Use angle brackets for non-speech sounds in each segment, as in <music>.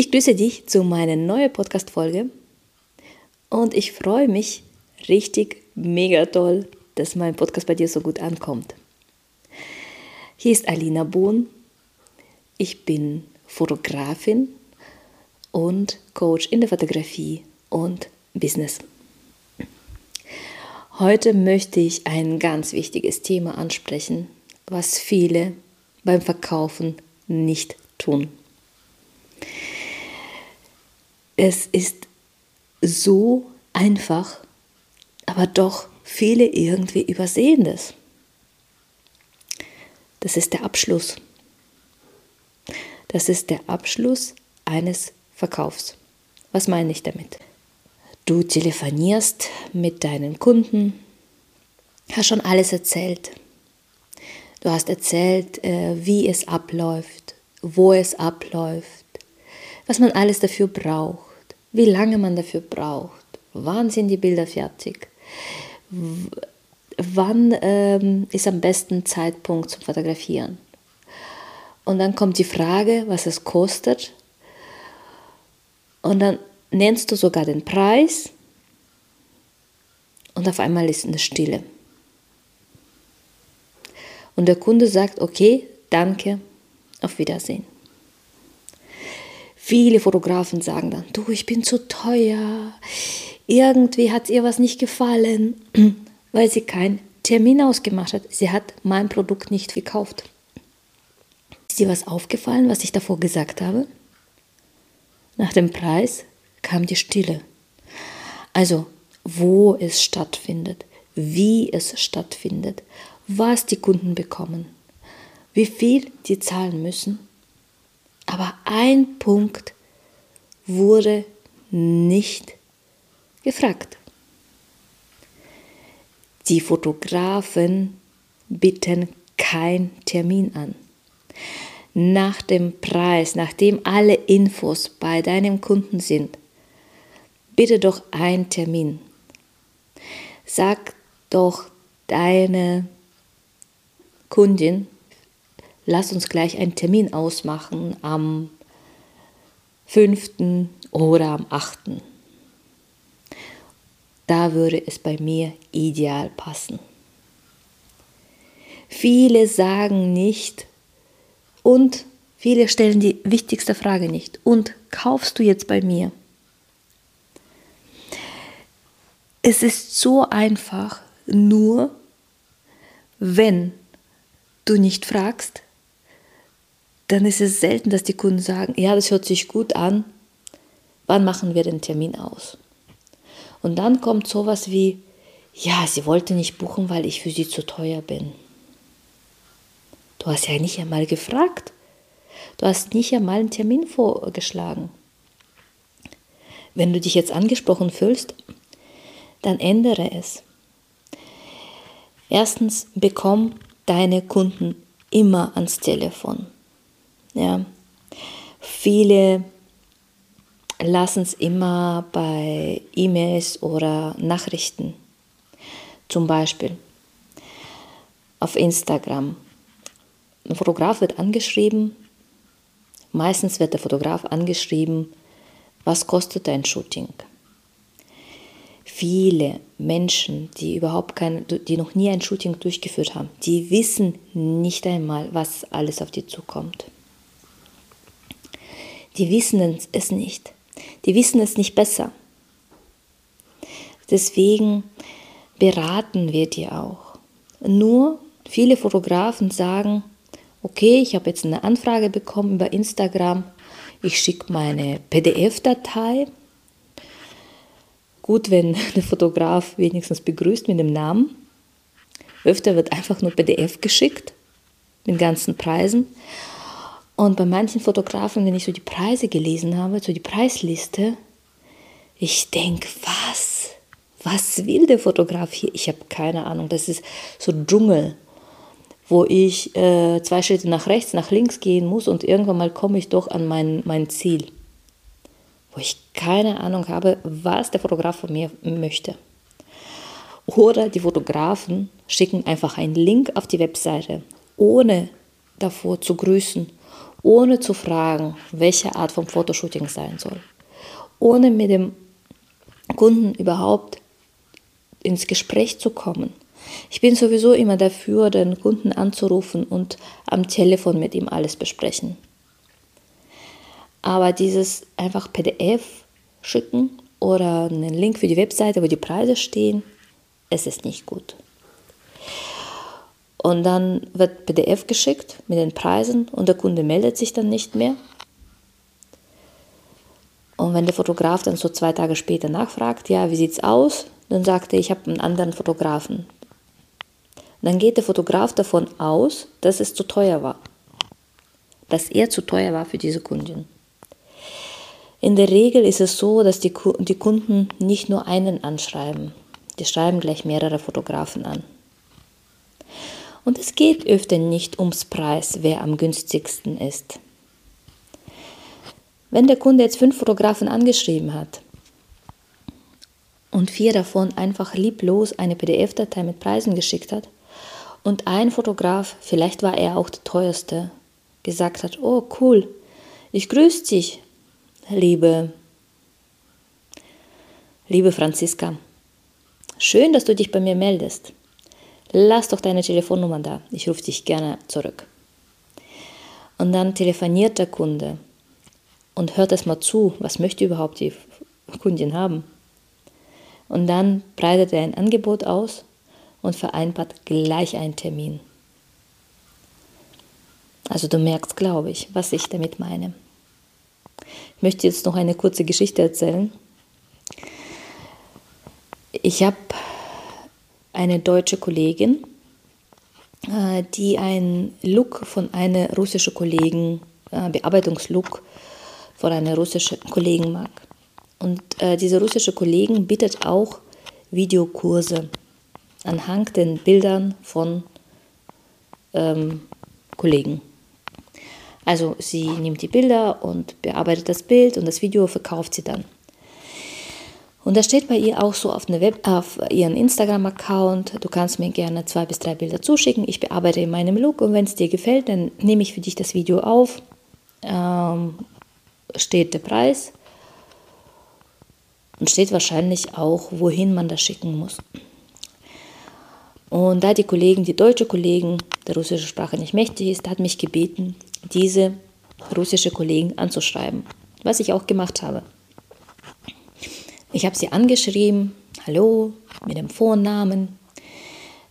Ich grüße dich zu meiner neuen Podcast-Folge und ich freue mich richtig mega toll, dass mein Podcast bei dir so gut ankommt. Hier ist Alina Bohn. Ich bin Fotografin und Coach in der Fotografie und Business. Heute möchte ich ein ganz wichtiges Thema ansprechen, was viele beim Verkaufen nicht tun. Es ist so einfach, aber doch viele irgendwie übersehen das. Das ist der Abschluss. Das ist der Abschluss eines Verkaufs. Was meine ich damit? Du telefonierst mit deinen Kunden, hast schon alles erzählt. Du hast erzählt, äh, wie es abläuft, wo es abläuft, was man alles dafür braucht wie lange man dafür braucht, wann sind die Bilder fertig, wann ähm, ist am besten Zeitpunkt zum Fotografieren. Und dann kommt die Frage, was es kostet. Und dann nennst du sogar den Preis und auf einmal ist eine Stille. Und der Kunde sagt, okay, danke, auf Wiedersehen. Viele Fotografen sagen dann, du, ich bin zu teuer. Irgendwie hat ihr was nicht gefallen, <clears throat> weil sie keinen Termin ausgemacht hat. Sie hat mein Produkt nicht gekauft. Ist dir was aufgefallen, was ich davor gesagt habe? Nach dem Preis kam die Stille. Also, wo es stattfindet, wie es stattfindet, was die Kunden bekommen, wie viel die zahlen müssen aber ein Punkt wurde nicht gefragt. Die Fotografen bitten keinen Termin an. Nach dem Preis, nachdem alle Infos bei deinem Kunden sind, bitte doch einen Termin. Sag doch deine Kundin, lass uns gleich einen Termin ausmachen am 5. oder am 8. Da würde es bei mir ideal passen. Viele sagen nicht und viele stellen die wichtigste Frage nicht. Und kaufst du jetzt bei mir? Es ist so einfach, nur wenn du nicht fragst, dann ist es selten, dass die Kunden sagen, ja, das hört sich gut an, wann machen wir den Termin aus? Und dann kommt sowas wie, ja, sie wollte nicht buchen, weil ich für sie zu teuer bin. Du hast ja nicht einmal gefragt. Du hast nicht einmal einen Termin vorgeschlagen. Wenn du dich jetzt angesprochen fühlst, dann ändere es. Erstens, bekomm deine Kunden immer ans Telefon. Ja. Viele lassen es immer bei E-Mails oder Nachrichten. Zum Beispiel auf Instagram. Ein Fotograf wird angeschrieben. Meistens wird der Fotograf angeschrieben, was kostet ein Shooting? Viele Menschen, die überhaupt kein, die noch nie ein Shooting durchgeführt haben, die wissen nicht einmal, was alles auf die zukommt. Die wissen es nicht. Die wissen es nicht besser. Deswegen beraten wir die auch. Nur viele Fotografen sagen, okay, ich habe jetzt eine Anfrage bekommen über Instagram, ich schicke meine PDF-Datei. Gut, wenn <laughs> der Fotograf wenigstens begrüßt mit dem Namen. Öfter wird einfach nur PDF geschickt mit ganzen Preisen. Und bei manchen Fotografen, wenn ich so die Preise gelesen habe, so die Preisliste, ich denke, was? Was will der Fotograf hier? Ich habe keine Ahnung. Das ist so Dschungel, wo ich äh, zwei Schritte nach rechts, nach links gehen muss und irgendwann mal komme ich doch an mein, mein Ziel, wo ich keine Ahnung habe, was der Fotograf von mir möchte. Oder die Fotografen schicken einfach einen Link auf die Webseite, ohne davor zu grüßen ohne zu fragen, welche Art von Fotoshooting sein soll, ohne mit dem Kunden überhaupt ins Gespräch zu kommen. Ich bin sowieso immer dafür, den Kunden anzurufen und am Telefon mit ihm alles besprechen. Aber dieses einfach PDF schicken oder einen Link für die Webseite, wo die Preise stehen, es ist nicht gut. Und dann wird PDF geschickt mit den Preisen und der Kunde meldet sich dann nicht mehr. Und wenn der Fotograf dann so zwei Tage später nachfragt, ja, wie sieht's aus? Dann sagt er, ich habe einen anderen Fotografen. Dann geht der Fotograf davon aus, dass es zu teuer war. Dass er zu teuer war für diese Kundin. In der Regel ist es so, dass die, die Kunden nicht nur einen anschreiben. Die schreiben gleich mehrere Fotografen an. Und es geht öfter nicht ums Preis, wer am günstigsten ist. Wenn der Kunde jetzt fünf Fotografen angeschrieben hat und vier davon einfach lieblos eine PDF-Datei mit Preisen geschickt hat und ein Fotograf, vielleicht war er auch der teuerste, gesagt hat, oh cool, ich grüße dich, liebe, liebe Franziska. Schön, dass du dich bei mir meldest. Lass doch deine Telefonnummer da, ich rufe dich gerne zurück. Und dann telefoniert der Kunde und hört erstmal zu, was möchte überhaupt die Kundin haben. Und dann breitet er ein Angebot aus und vereinbart gleich einen Termin. Also du merkst, glaube ich, was ich damit meine. Ich möchte jetzt noch eine kurze Geschichte erzählen. Ich habe eine deutsche Kollegin, äh, die einen Look von einer russischen Kollegin, äh, Bearbeitungslook von einer russischen Kollegen mag. Und äh, diese russische Kollegin bietet auch Videokurse anhand den Bildern von ähm, Kollegen. Also sie nimmt die Bilder und bearbeitet das Bild und das Video verkauft sie dann. Und da steht bei ihr auch so auf, Web, auf ihren Instagram-Account, du kannst mir gerne zwei bis drei Bilder zuschicken, ich bearbeite in meinem Look. Und wenn es dir gefällt, dann nehme ich für dich das Video auf, ähm, steht der Preis. Und steht wahrscheinlich auch, wohin man das schicken muss. Und da die Kollegen, die deutsche Kollegen der russischen Sprache nicht mächtig ist, hat mich gebeten, diese russische Kollegen anzuschreiben, was ich auch gemacht habe. Ich habe sie angeschrieben, hallo, mit dem Vornamen,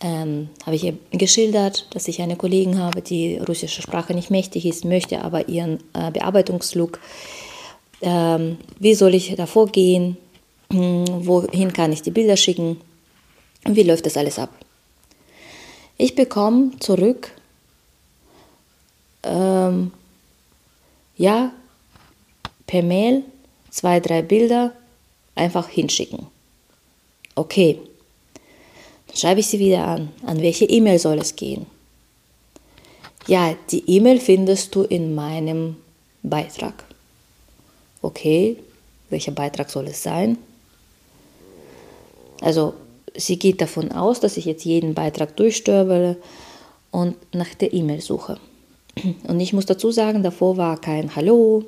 ähm, habe ich ihr geschildert, dass ich eine Kollegin habe, die russische Sprache nicht mächtig ist, möchte aber ihren äh, Bearbeitungslook. Ähm, wie soll ich da vorgehen? Hm, wohin kann ich die Bilder schicken? Wie läuft das alles ab? Ich bekomme zurück, ähm, ja, per Mail zwei, drei Bilder einfach hinschicken. Okay, dann schreibe ich sie wieder an. An welche E-Mail soll es gehen? Ja, die E-Mail findest du in meinem Beitrag. Okay, welcher Beitrag soll es sein? Also sie geht davon aus, dass ich jetzt jeden Beitrag durchstöbere und nach der E-Mail suche. Und ich muss dazu sagen, davor war kein Hallo,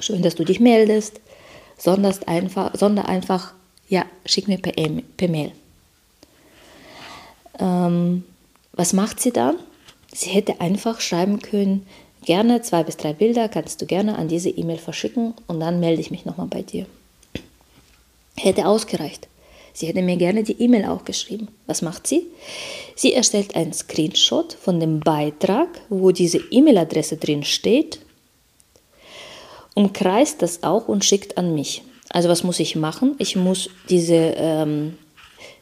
schön, dass du dich meldest, sondern einfach, sondern einfach ja, schick mir per, e per Mail. Ähm, was macht sie dann? Sie hätte einfach schreiben können, gerne zwei bis drei Bilder kannst du gerne an diese E-Mail verschicken und dann melde ich mich nochmal bei dir. Hätte ausgereicht. Sie hätte mir gerne die E-Mail auch geschrieben. Was macht sie? Sie erstellt einen Screenshot von dem Beitrag, wo diese E-Mail-Adresse drin steht, umkreist das auch und schickt an mich. Also was muss ich machen? Ich muss diese, ähm,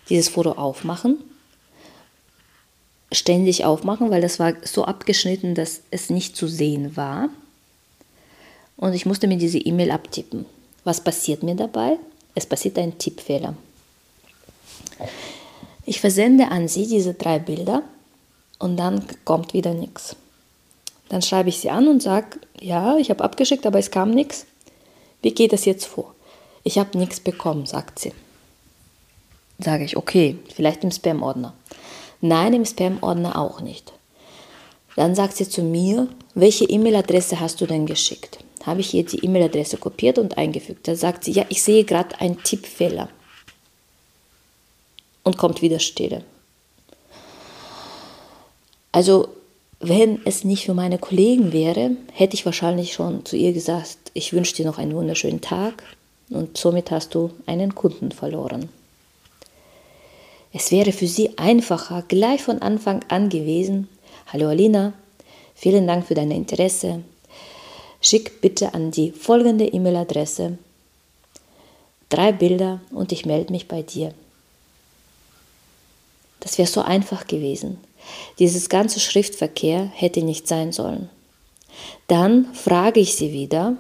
dieses Foto aufmachen, ständig aufmachen, weil das war so abgeschnitten, dass es nicht zu sehen war. Und ich musste mir diese E-Mail abtippen. Was passiert mir dabei? Es passiert ein Tippfehler. Ich versende an sie diese drei Bilder und dann kommt wieder nichts. Dann schreibe ich sie an und sage, ja, ich habe abgeschickt, aber es kam nichts. Wie geht das jetzt vor? Ich habe nichts bekommen, sagt sie. Sage ich, okay, vielleicht im Spam-Ordner. Nein, im Spam-Ordner auch nicht. Dann sagt sie zu mir, welche E-Mail-Adresse hast du denn geschickt? Habe ich ihr die E-Mail-Adresse kopiert und eingefügt. Da sagt sie, ja, ich sehe gerade einen Tippfehler. Und kommt wieder Stille. Also, wenn es nicht für meine Kollegen wäre, hätte ich wahrscheinlich schon zu ihr gesagt, ich wünsche dir noch einen wunderschönen Tag und somit hast du einen Kunden verloren. Es wäre für sie einfacher, gleich von Anfang an gewesen, Hallo Alina, vielen Dank für dein Interesse. Schick bitte an die folgende E-Mail-Adresse drei Bilder und ich melde mich bei dir. Das wäre so einfach gewesen. Dieses ganze Schriftverkehr hätte nicht sein sollen. Dann frage ich sie wieder,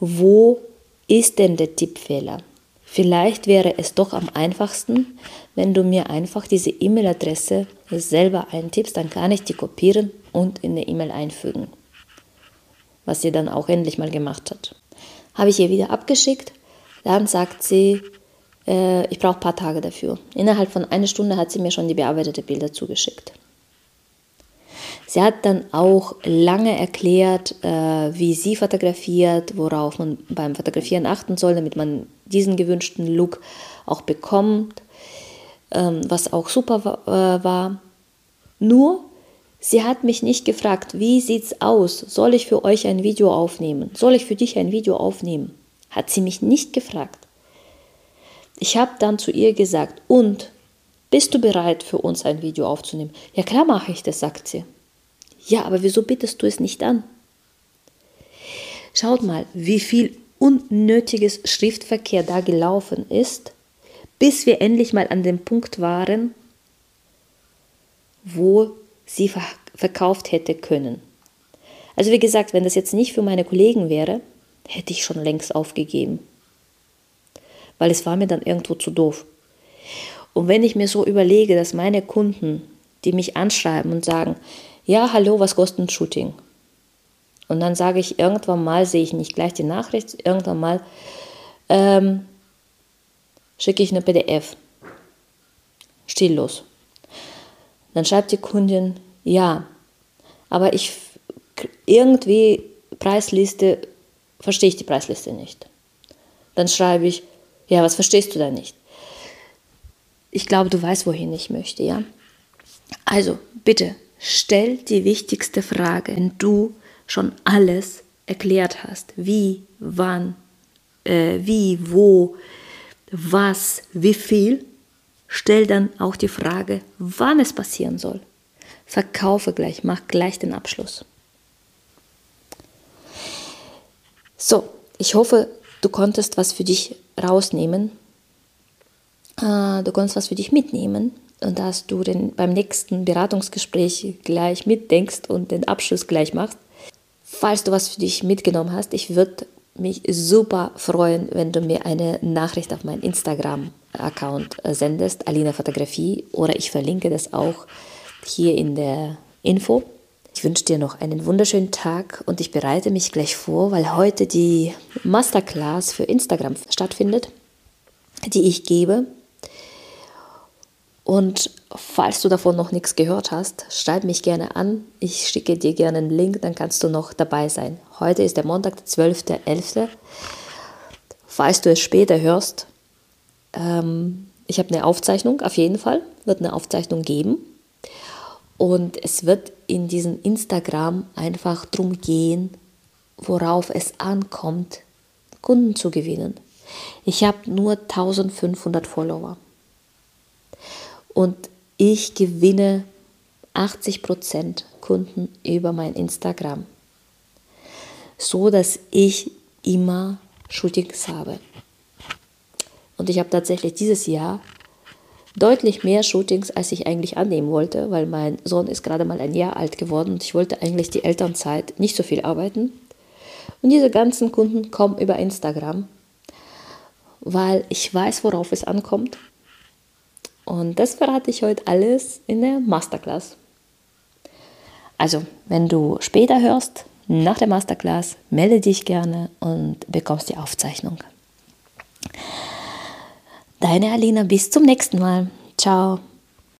wo ist denn der Tippfehler? Vielleicht wäre es doch am einfachsten, wenn du mir einfach diese E-Mail-Adresse selber eintippst, dann kann ich die kopieren und in eine E-Mail einfügen. Was sie dann auch endlich mal gemacht hat. Habe ich ihr wieder abgeschickt, dann sagt sie, äh, ich brauche ein paar Tage dafür. Innerhalb von einer Stunde hat sie mir schon die bearbeiteten Bilder zugeschickt. Sie hat dann auch lange erklärt, äh, wie sie fotografiert, worauf man beim Fotografieren achten soll, damit man diesen gewünschten Look auch bekommt, ähm, was auch super äh, war. Nur, sie hat mich nicht gefragt, wie sieht's aus? Soll ich für euch ein Video aufnehmen? Soll ich für dich ein Video aufnehmen? Hat sie mich nicht gefragt. Ich habe dann zu ihr gesagt, und bist du bereit für uns ein Video aufzunehmen? Ja klar mache ich das, sagt sie. Ja, aber wieso bittest du es nicht an? Schaut mal, wie viel unnötiges Schriftverkehr da gelaufen ist, bis wir endlich mal an dem Punkt waren, wo sie verkauft hätte können. Also wie gesagt, wenn das jetzt nicht für meine Kollegen wäre, hätte ich schon längst aufgegeben. Weil es war mir dann irgendwo zu doof. Und wenn ich mir so überlege, dass meine Kunden, die mich anschreiben und sagen, ja, hallo, was kostet ein Shooting? Und dann sage ich, irgendwann mal sehe ich nicht gleich die Nachricht, irgendwann mal ähm, schicke ich eine PDF. Stilllos. Dann schreibt die Kundin, ja, aber ich irgendwie Preisliste, verstehe ich die Preisliste nicht. Dann schreibe ich, ja, was verstehst du da nicht? Ich glaube, du weißt, wohin ich möchte, ja? Also, bitte, Stell die wichtigste Frage, wenn du schon alles erklärt hast. Wie, wann, äh, wie, wo, was, wie viel. Stell dann auch die Frage, wann es passieren soll. Verkaufe gleich, mach gleich den Abschluss. So, ich hoffe, du konntest was für dich rausnehmen. Äh, du konntest was für dich mitnehmen und dass du den, beim nächsten Beratungsgespräch gleich mitdenkst und den Abschluss gleich machst. Falls du was für dich mitgenommen hast, ich würde mich super freuen, wenn du mir eine Nachricht auf meinen Instagram-Account sendest, Alina Fotografie, oder ich verlinke das auch hier in der Info. Ich wünsche dir noch einen wunderschönen Tag und ich bereite mich gleich vor, weil heute die Masterclass für Instagram stattfindet, die ich gebe. Und falls du davon noch nichts gehört hast, schreib mich gerne an. Ich schicke dir gerne einen Link, dann kannst du noch dabei sein. Heute ist der Montag, der 12.11. Falls du es später hörst, ähm, ich habe eine Aufzeichnung, auf jeden Fall, wird eine Aufzeichnung geben. Und es wird in diesem Instagram einfach darum gehen, worauf es ankommt, Kunden zu gewinnen. Ich habe nur 1500 Follower und ich gewinne 80% Kunden über mein Instagram, so dass ich immer Shootings habe. Und ich habe tatsächlich dieses Jahr deutlich mehr Shootings, als ich eigentlich annehmen wollte, weil mein Sohn ist gerade mal ein Jahr alt geworden und ich wollte eigentlich die Elternzeit nicht so viel arbeiten. Und diese ganzen Kunden kommen über Instagram, weil ich weiß, worauf es ankommt und das verrate ich heute alles in der Masterclass. Also, wenn du später hörst, nach der Masterclass, melde dich gerne und bekommst die Aufzeichnung. Deine Alina, bis zum nächsten Mal. Ciao.